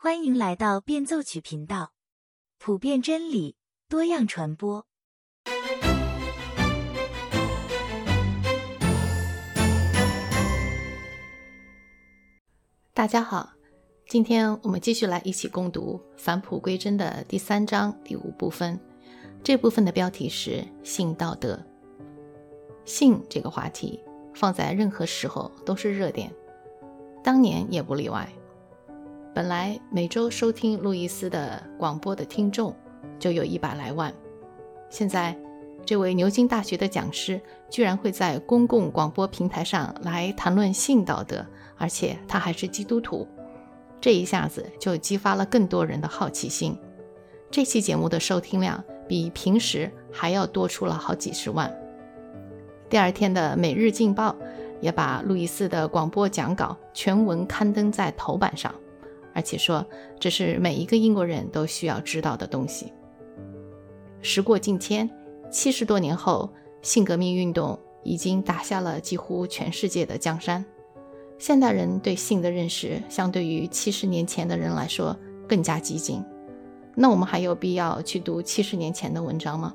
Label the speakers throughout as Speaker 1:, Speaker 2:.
Speaker 1: 欢迎来到变奏曲频道，普遍真理，多样传播。
Speaker 2: 大家好，今天我们继续来一起共读《返璞归真》的第三章第五部分。这部分的标题是“性道德”。性这个话题放在任何时候都是热点，当年也不例外。本来每周收听路易斯的广播的听众就有一百来万，现在这位牛津大学的讲师居然会在公共广播平台上来谈论性道德。而且他还是基督徒，这一下子就激发了更多人的好奇心。这期节目的收听量比平时还要多出了好几十万。第二天的《每日镜报》也把路易斯的广播讲稿全文刊登在头版上，而且说这是每一个英国人都需要知道的东西。时过境迁，七十多年后，性革命运动已经打下了几乎全世界的江山。现代人对性的认识，相对于七十年前的人来说更加激进。那我们还有必要去读七十年前的文章吗？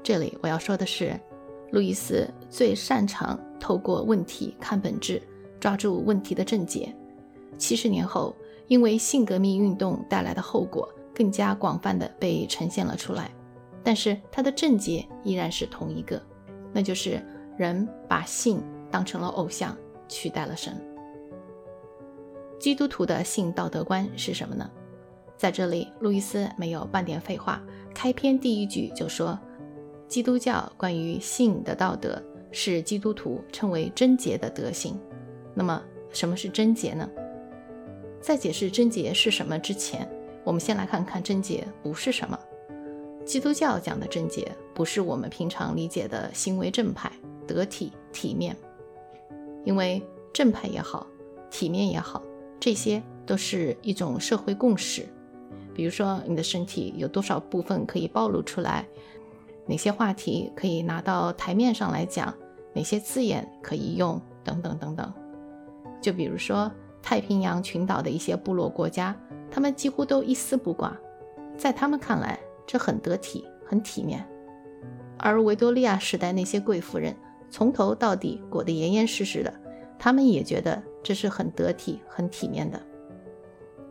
Speaker 2: 这里我要说的是，路易斯最擅长透过问题看本质，抓住问题的症结。七十年后，因为性革命运动带来的后果更加广泛的被呈现了出来，但是它的症结依然是同一个，那就是人把性当成了偶像。取代了神。基督徒的性道德观是什么呢？在这里，路易斯没有半点废话，开篇第一句就说：“基督教关于性的道德是基督徒称为贞洁的德行。”那么，什么是贞洁呢？在解释贞洁是什么之前，我们先来看看贞洁不是什么。基督教讲的贞洁，不是我们平常理解的行为正派、得体、体面。因为正派也好，体面也好，这些都是一种社会共识。比如说，你的身体有多少部分可以暴露出来，哪些话题可以拿到台面上来讲，哪些字眼可以用，等等等等。就比如说太平洋群岛的一些部落国家，他们几乎都一丝不挂，在他们看来，这很得体，很体面。而维多利亚时代那些贵妇人。从头到底裹得严严实实的，他们也觉得这是很得体、很体面的。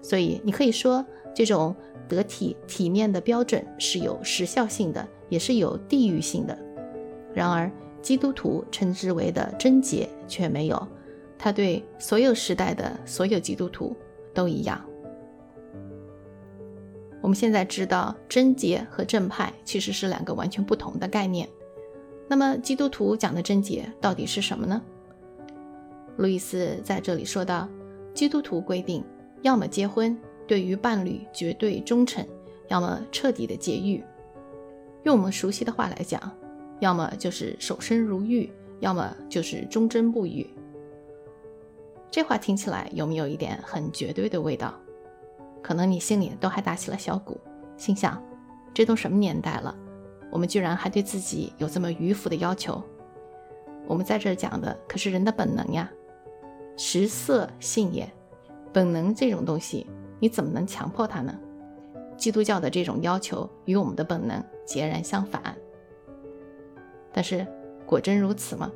Speaker 2: 所以你可以说，这种得体、体面的标准是有时效性的，也是有地域性的。然而，基督徒称之为的贞洁却没有，他对所有时代的所有基督徒都一样。我们现在知道，贞洁和正派其实是两个完全不同的概念。那么，基督徒讲的贞洁到底是什么呢？路易斯在这里说道：“基督徒规定，要么结婚，对于伴侣绝对忠诚；要么彻底的节欲。用我们熟悉的话来讲，要么就是守身如玉，要么就是忠贞不渝。”这话听起来有没有一点很绝对的味道？可能你心里都还打起了小鼓，心想：这都什么年代了？我们居然还对自己有这么迂腐的要求？我们在这讲的可是人的本能呀，食色性也，本能这种东西，你怎么能强迫它呢？基督教的这种要求与我们的本能截然相反。但是果真如此吗？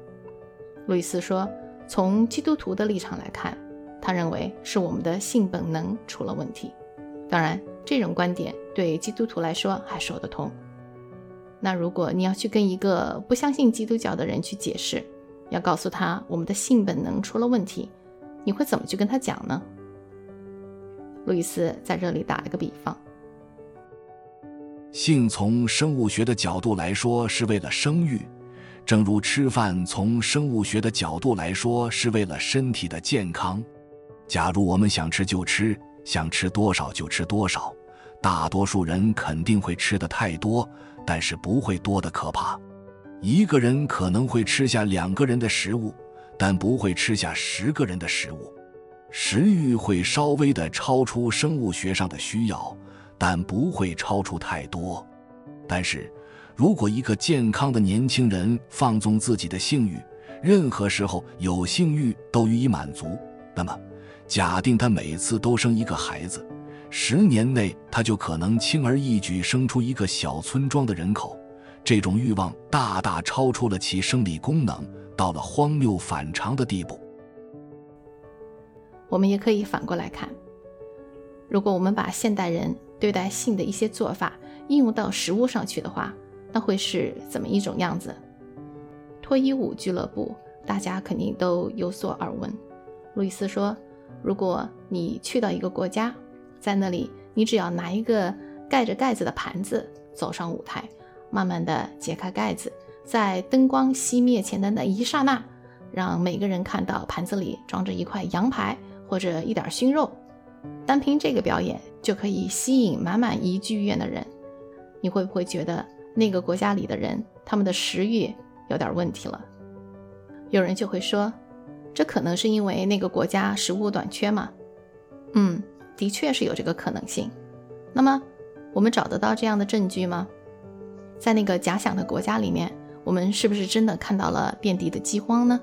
Speaker 2: 路易斯说，从基督徒的立场来看，他认为是我们的性本能出了问题。当然，这种观点对基督徒来说还说得通。那如果你要去跟一个不相信基督教的人去解释，要告诉他我们的性本能出了问题，你会怎么去跟他讲呢？路易斯在这里打了个比方：
Speaker 3: 性从生物学的角度来说是为了生育，正如吃饭从生物学的角度来说是为了身体的健康。假如我们想吃就吃，想吃多少就吃多少，大多数人肯定会吃的太多。但是不会多的可怕，一个人可能会吃下两个人的食物，但不会吃下十个人的食物。食欲会稍微的超出生物学上的需要，但不会超出太多。但是，如果一个健康的年轻人放纵自己的性欲，任何时候有性欲都予以满足，那么，假定他每次都生一个孩子，十年内他就可能轻而易举生出一个小村庄的人口。这种欲望大大超出了其生理功能，到了荒谬反常的地步。
Speaker 2: 我们也可以反过来看，如果我们把现代人对待性的一些做法应用到食物上去的话，那会是怎么一种样子？脱衣舞俱乐部，大家肯定都有所耳闻。路易斯说，如果你去到一个国家，在那里，你只要拿一个盖着盖子的盘子走上舞台。慢慢的揭开盖子，在灯光熄灭前的那一刹那，让每个人看到盘子里装着一块羊排或者一点熏肉。单凭这个表演就可以吸引满满一剧院的人。你会不会觉得那个国家里的人他们的食欲有点问题了？有人就会说，这可能是因为那个国家食物短缺吗？嗯，的确是有这个可能性。那么，我们找得到这样的证据吗？在那个假想的国家里面，我们是不是真的看到了遍地的饥荒呢？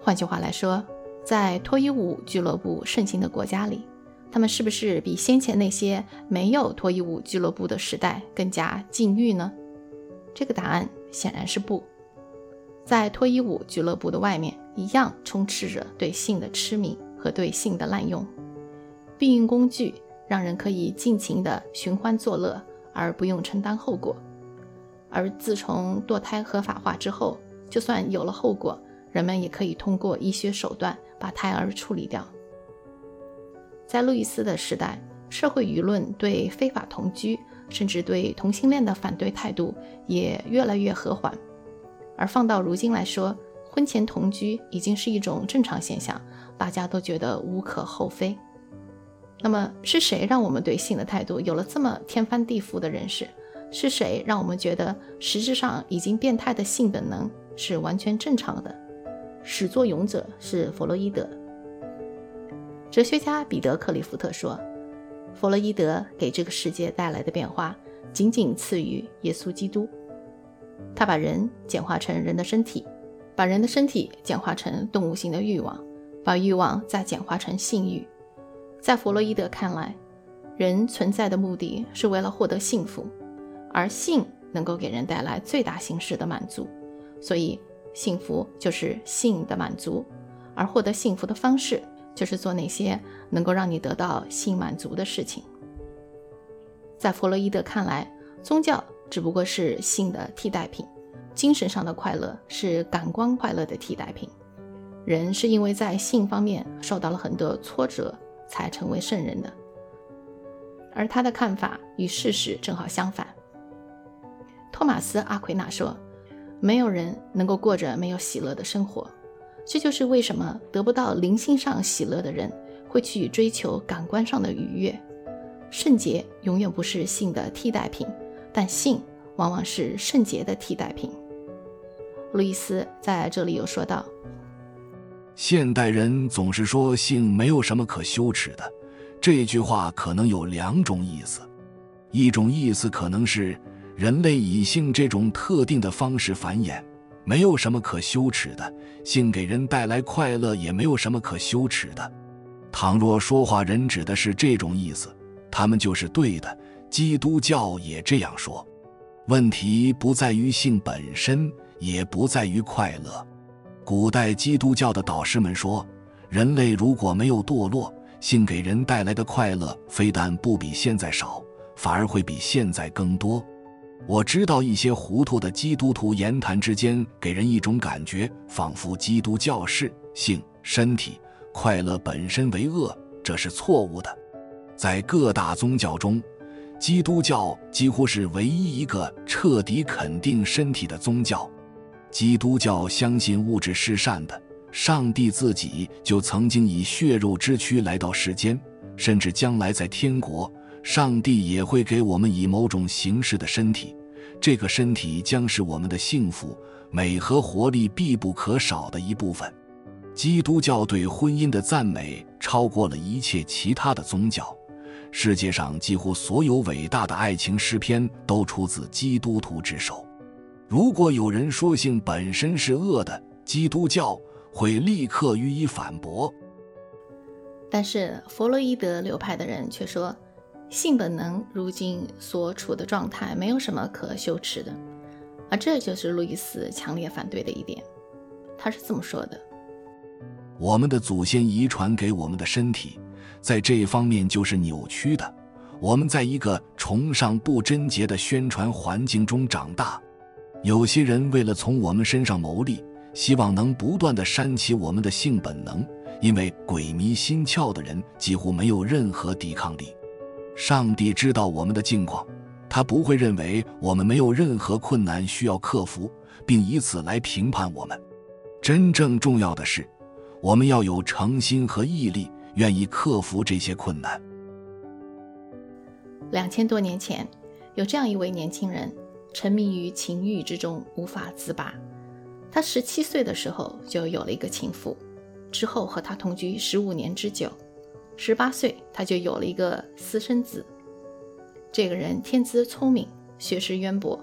Speaker 2: 换句话来说，在脱衣舞俱乐部盛行的国家里，他们是不是比先前那些没有脱衣舞俱乐部的时代更加禁欲呢？这个答案显然是不。在脱衣舞俱乐部的外面，一样充斥着对性的痴迷和对性的滥用。避孕工具让人可以尽情的寻欢作乐，而不用承担后果。而自从堕胎合法化之后，就算有了后果，人们也可以通过医学手段把胎儿处理掉。在路易斯的时代，社会舆论对非法同居，甚至对同性恋的反对态度也越来越和缓。而放到如今来说，婚前同居已经是一种正常现象，大家都觉得无可厚非。那么，是谁让我们对性的态度有了这么天翻地覆的认识？是谁让我们觉得实质上已经变态的性本能是完全正常的？始作俑者是弗洛伊德。哲学家彼得·克利夫特说：“弗洛伊德给这个世界带来的变化，仅仅次于耶稣基督。他把人简化成人的身体，把人的身体简化成动物性的欲望，把欲望再简化成性欲。在弗洛伊德看来，人存在的目的是为了获得幸福。”而性能够给人带来最大形式的满足，所以幸福就是性的满足，而获得幸福的方式就是做那些能够让你得到性满足的事情。在弗洛伊德看来，宗教只不过是性的替代品，精神上的快乐是感官快乐的替代品。人是因为在性方面受到了很多挫折，才成为圣人的。而他的看法与事实正好相反。托马斯·阿奎那说：“没有人能够过着没有喜乐的生活，这就是为什么得不到灵性上喜乐的人会去追求感官上的愉悦。圣洁永远不是性的替代品，但性往往是圣洁的替代品。”路易斯在这里有说道：“
Speaker 3: 现代人总是说性没有什么可羞耻的，这句话可能有两种意思，一种意思可能是。”人类以性这种特定的方式繁衍，没有什么可羞耻的。性给人带来快乐，也没有什么可羞耻的。倘若说话人指的是这种意思，他们就是对的。基督教也这样说。问题不在于性本身，也不在于快乐。古代基督教的导师们说，人类如果没有堕落，性给人带来的快乐非但不比现在少，反而会比现在更多。我知道一些糊涂的基督徒言谈之间给人一种感觉，仿佛基督教是性、身体、快乐本身为恶，这是错误的。在各大宗教中，基督教几乎是唯一一个彻底肯定身体的宗教。基督教相信物质是善的，上帝自己就曾经以血肉之躯来到世间，甚至将来在天国。上帝也会给我们以某种形式的身体，这个身体将是我们的幸福、美和活力必不可少的一部分。基督教对婚姻的赞美超过了一切其他的宗教，世界上几乎所有伟大的爱情诗篇都出自基督徒之手。如果有人说性本身是恶的，基督教会立刻予以反驳。
Speaker 2: 但是弗洛伊德流派的人却说，性本能如今所处的状态没有什么可羞耻的，而这就是路易斯强烈反对的一点。他是这么说的：“
Speaker 3: 我们的祖先遗传给我们的身体，在这方面就是扭曲的。我们在一个崇尚不贞洁的宣传环境中长大，有些人为了从我们身上牟利，希望能不断的煽起我们的性本能。”因为鬼迷心窍的人几乎没有任何抵抗力。上帝知道我们的境况，他不会认为我们没有任何困难需要克服，并以此来评判我们。真正重要的是，我们要有诚心和毅力，愿意克服这些困难。
Speaker 2: 两千多年前，有这样一位年轻人，沉迷于情欲之中无法自拔。他十七岁的时候就有了一个情妇。之后和他同居十五年之久，十八岁他就有了一个私生子。这个人天资聪明，学识渊博，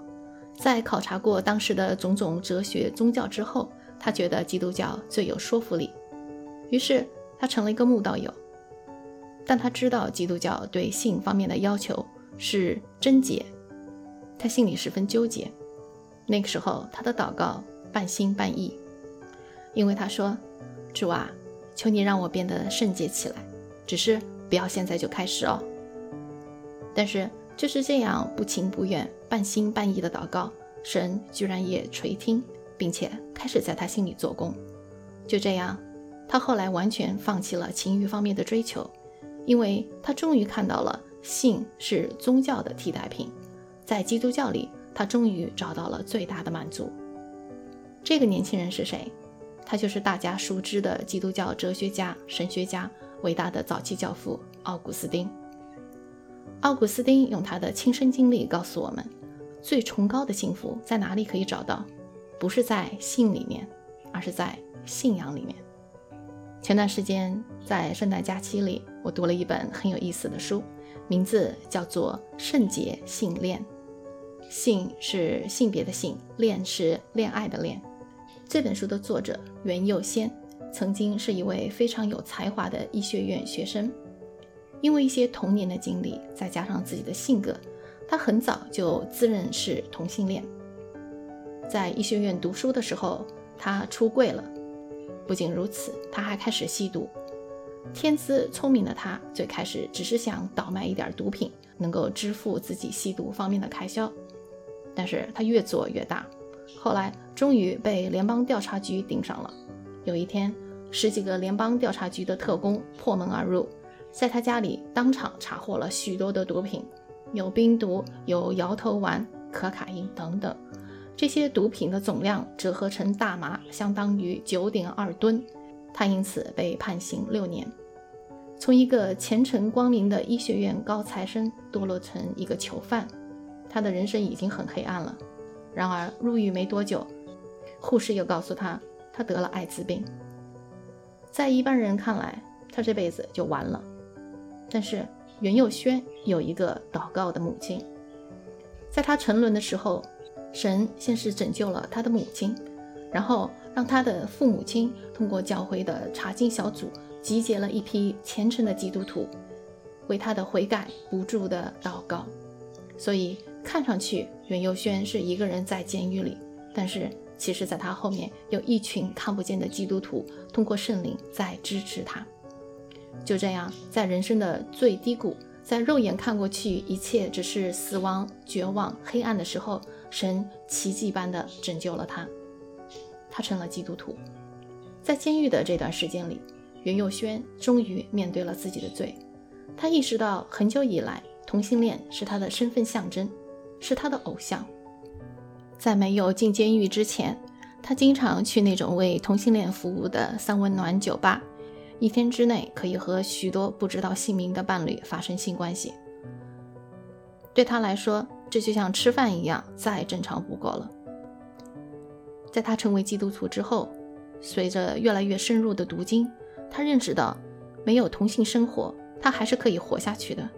Speaker 2: 在考察过当时的种种哲学宗教之后，他觉得基督教最有说服力，于是他成了一个慕道友。但他知道基督教对性方面的要求是贞洁，他心里十分纠结。那个时候他的祷告半心半意，因为他说。主啊，求你让我变得圣洁起来，只是不要现在就开始哦。但是就是这样不情不愿、半心半意的祷告，神居然也垂听，并且开始在他心里做工。就这样，他后来完全放弃了情欲方面的追求，因为他终于看到了性是宗教的替代品，在基督教里，他终于找到了最大的满足。这个年轻人是谁？他就是大家熟知的基督教哲学家、神学家，伟大的早期教父奥古斯丁。奥古斯丁用他的亲身经历告诉我们，最崇高的幸福在哪里可以找到？不是在性里面，而是在信仰里面。前段时间在圣诞假期里，我读了一本很有意思的书，名字叫做《圣洁性恋》。性是性别的性，恋是恋爱的恋。这本书的作者袁佑先曾经是一位非常有才华的医学院学生，因为一些童年的经历，再加上自己的性格，他很早就自认是同性恋。在医学院读书的时候，他出柜了。不仅如此，他还开始吸毒。天资聪明的他，最开始只是想倒卖一点毒品，能够支付自己吸毒方面的开销。但是他越做越大。后来终于被联邦调查局盯上了。有一天，十几个联邦调查局的特工破门而入，在他家里当场查获了许多的毒品，有冰毒、有摇头丸、可卡因等等。这些毒品的总量折合成大麻，相当于九点二吨。他因此被判刑六年，从一个前程光明的医学院高材生堕落成一个囚犯，他的人生已经很黑暗了。然而入狱没多久，护士又告诉他，他得了艾滋病。在一般人看来，他这辈子就完了。但是袁佑轩有一个祷告的母亲，在他沉沦的时候，神先是拯救了他的母亲，然后让他的父母亲通过教会的查经小组集结了一批虔诚的基督徒，为他的悔改不住的祷告。所以。看上去袁佑轩是一个人在监狱里，但是其实，在他后面有一群看不见的基督徒，通过圣灵在支持他。就这样，在人生的最低谷，在肉眼看过去一切只是死亡、绝望、黑暗的时候，神奇迹般的拯救了他，他成了基督徒。在监狱的这段时间里，袁佑轩终于面对了自己的罪，他意识到很久以来同性恋是他的身份象征。是他的偶像。在没有进监狱之前，他经常去那种为同性恋服务的三温暖酒吧，一天之内可以和许多不知道姓名的伴侣发生性关系。对他来说，这就像吃饭一样，再正常不过了。在他成为基督徒之后，随着越来越深入的读经，他认识到，没有同性生活，他还是可以活下去的。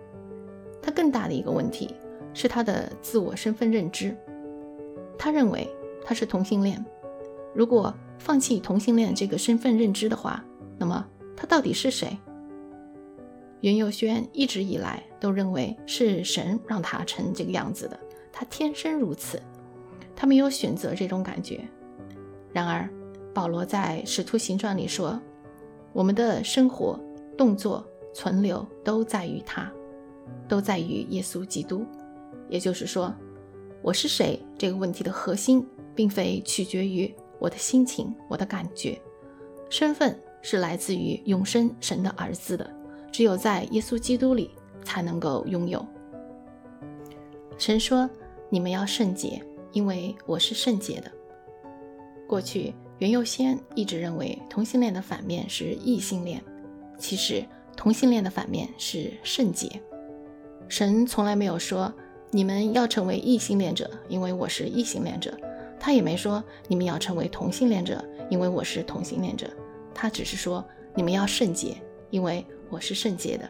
Speaker 2: 他更大的一个问题。是他的自我身份认知，他认为他是同性恋。如果放弃同性恋这个身份认知的话，那么他到底是谁？袁佑轩一直以来都认为是神让他成这个样子的，他天生如此，他没有选择这种感觉。然而，保罗在《使徒行传》里说：“我们的生活、动作、存留都在于他，都在于耶稣基督。”也就是说，我是谁这个问题的核心，并非取决于我的心情、我的感觉，身份是来自于永生神的儿子的。只有在耶稣基督里才能够拥有。神说：“你们要圣洁，因为我是圣洁的。”过去袁佑先一直认为同性恋的反面是异性恋，其实同性恋的反面是圣洁。神从来没有说你们要成为异性恋者，因为我是异性恋者；他也没说你们要成为同性恋者，因为我是同性恋者。他只是说你们要圣洁，因为。我是圣洁的。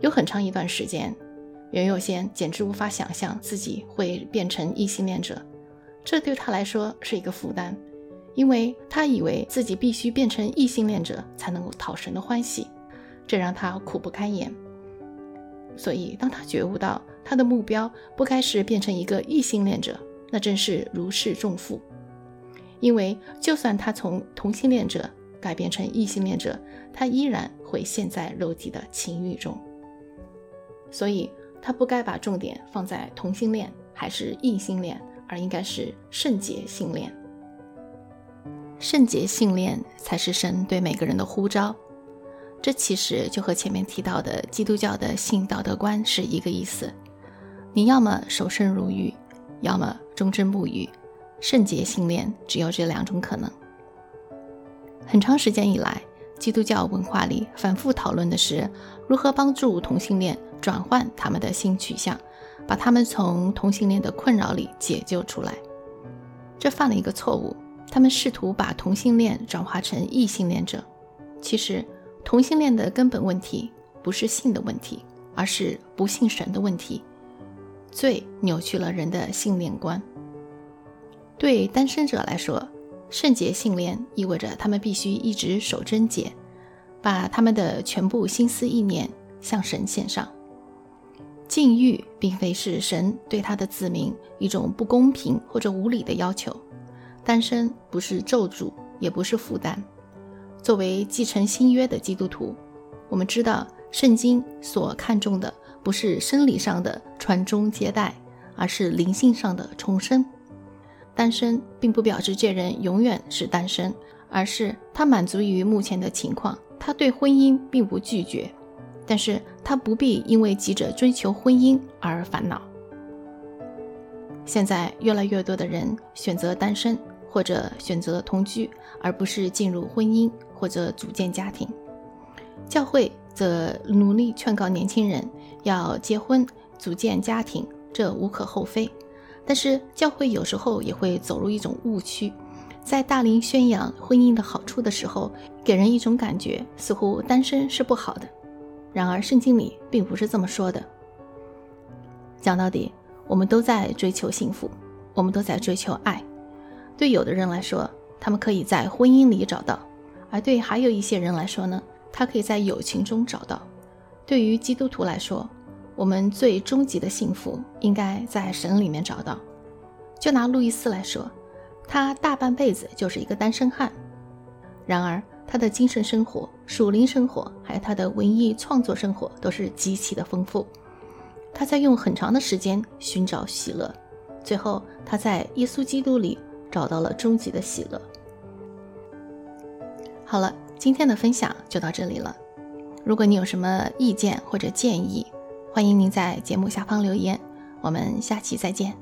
Speaker 2: 有很长一段时间，袁佑先简直无法想象自己会变成异性恋者，这对他来说是一个负担，因为他以为自己必须变成异性恋者才能够讨神的欢喜，这让他苦不堪言。所以，当他觉悟到他的目标不该是变成一个异性恋者，那真是如释重负。因为就算他从同性恋者，改变成异性恋者，他依然会陷在肉体的情欲中，所以他不该把重点放在同性恋还是异性恋，而应该是圣洁性恋。圣洁性恋才是神对每个人的呼召。这其实就和前面提到的基督教的性道德观是一个意思。你要么守身如玉，要么忠贞不渝。圣洁性恋只有这两种可能。很长时间以来，基督教文化里反复讨论的是如何帮助同性恋转换他们的性取向，把他们从同性恋的困扰里解救出来。这犯了一个错误，他们试图把同性恋转化成异性恋者。其实，同性恋的根本问题不是性的问题，而是不信神的问题。罪扭曲了人的性恋观。对单身者来说，圣洁性恋意味着他们必须一直守贞洁，把他们的全部心思意念向神献上。禁欲并非是神对他的子民一种不公平或者无理的要求，单身不是咒诅，也不是负担。作为继承新约的基督徒，我们知道圣经所看重的不是生理上的传宗接代，而是灵性上的重生。单身并不表示这人永远是单身，而是他满足于目前的情况，他对婚姻并不拒绝，但是他不必因为急着追求婚姻而烦恼。现在越来越多的人选择单身或者选择同居，而不是进入婚姻或者组建家庭。教会则努力劝告年轻人要结婚、组建家庭，这无可厚非。但是教会有时候也会走入一种误区，在大龄宣扬婚姻的好处的时候，给人一种感觉，似乎单身是不好的。然而圣经里并不是这么说的。讲到底，我们都在追求幸福，我们都在追求爱。对有的人来说，他们可以在婚姻里找到；而对还有一些人来说呢，他可以在友情中找到。对于基督徒来说，我们最终极的幸福应该在神里面找到。就拿路易斯来说，他大半辈子就是一个单身汉，然而他的精神生活、属灵生活，还有他的文艺创作生活都是极其的丰富。他在用很长的时间寻找喜乐，最后他在耶稣基督里找到了终极的喜乐。好了，今天的分享就到这里了。如果你有什么意见或者建议，欢迎您在节目下方留言，我们下期再见。